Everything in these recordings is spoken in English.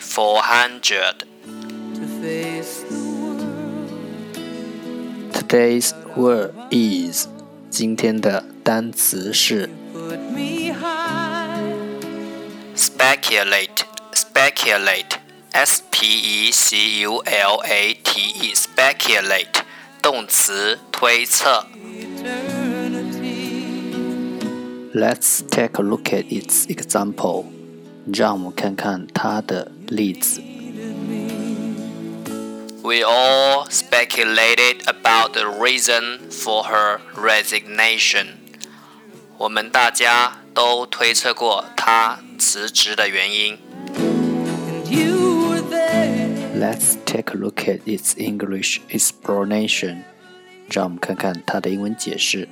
four hundred. Today's word is 今天的单词是 speculate, speculate, s p e c u l a t e, speculate，动词推测。Let's take a look at its example. 让我们看看它的例子。We all speculated about the reason for her resignation. 我们大家都推测过她辞职的原因。Let's take a look at its English explanation. 让我们看看它的英文解释。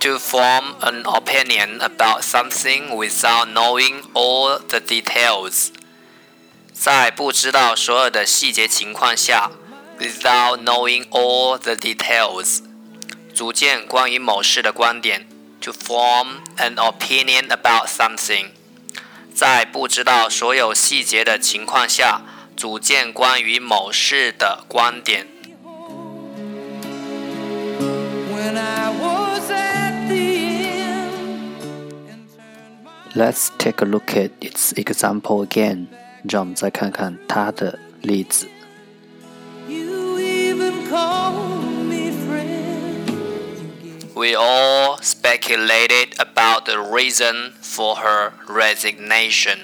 To form an opinion about something without knowing all the details，在不知道所有的细节情况下，without knowing all the details，组建关于某事的观点。To form an opinion about something，在不知道所有细节的情况下，组建关于某事的观点。 Let's take a look at its example again. 让我们再看看它的例子。We all speculated about the reason for her resignation.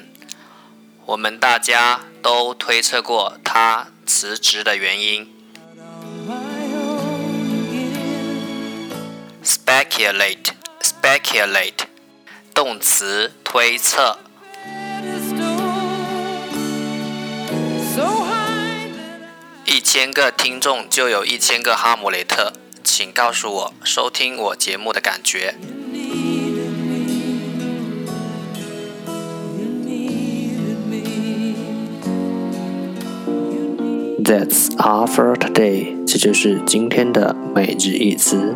我们大家都推测过她辞职的原因。Speculate, speculate. 动词推测。一千个听众就有一千个哈姆雷特，请告诉我收听我节目的感觉。That's all for today，这就是今天的每日一词。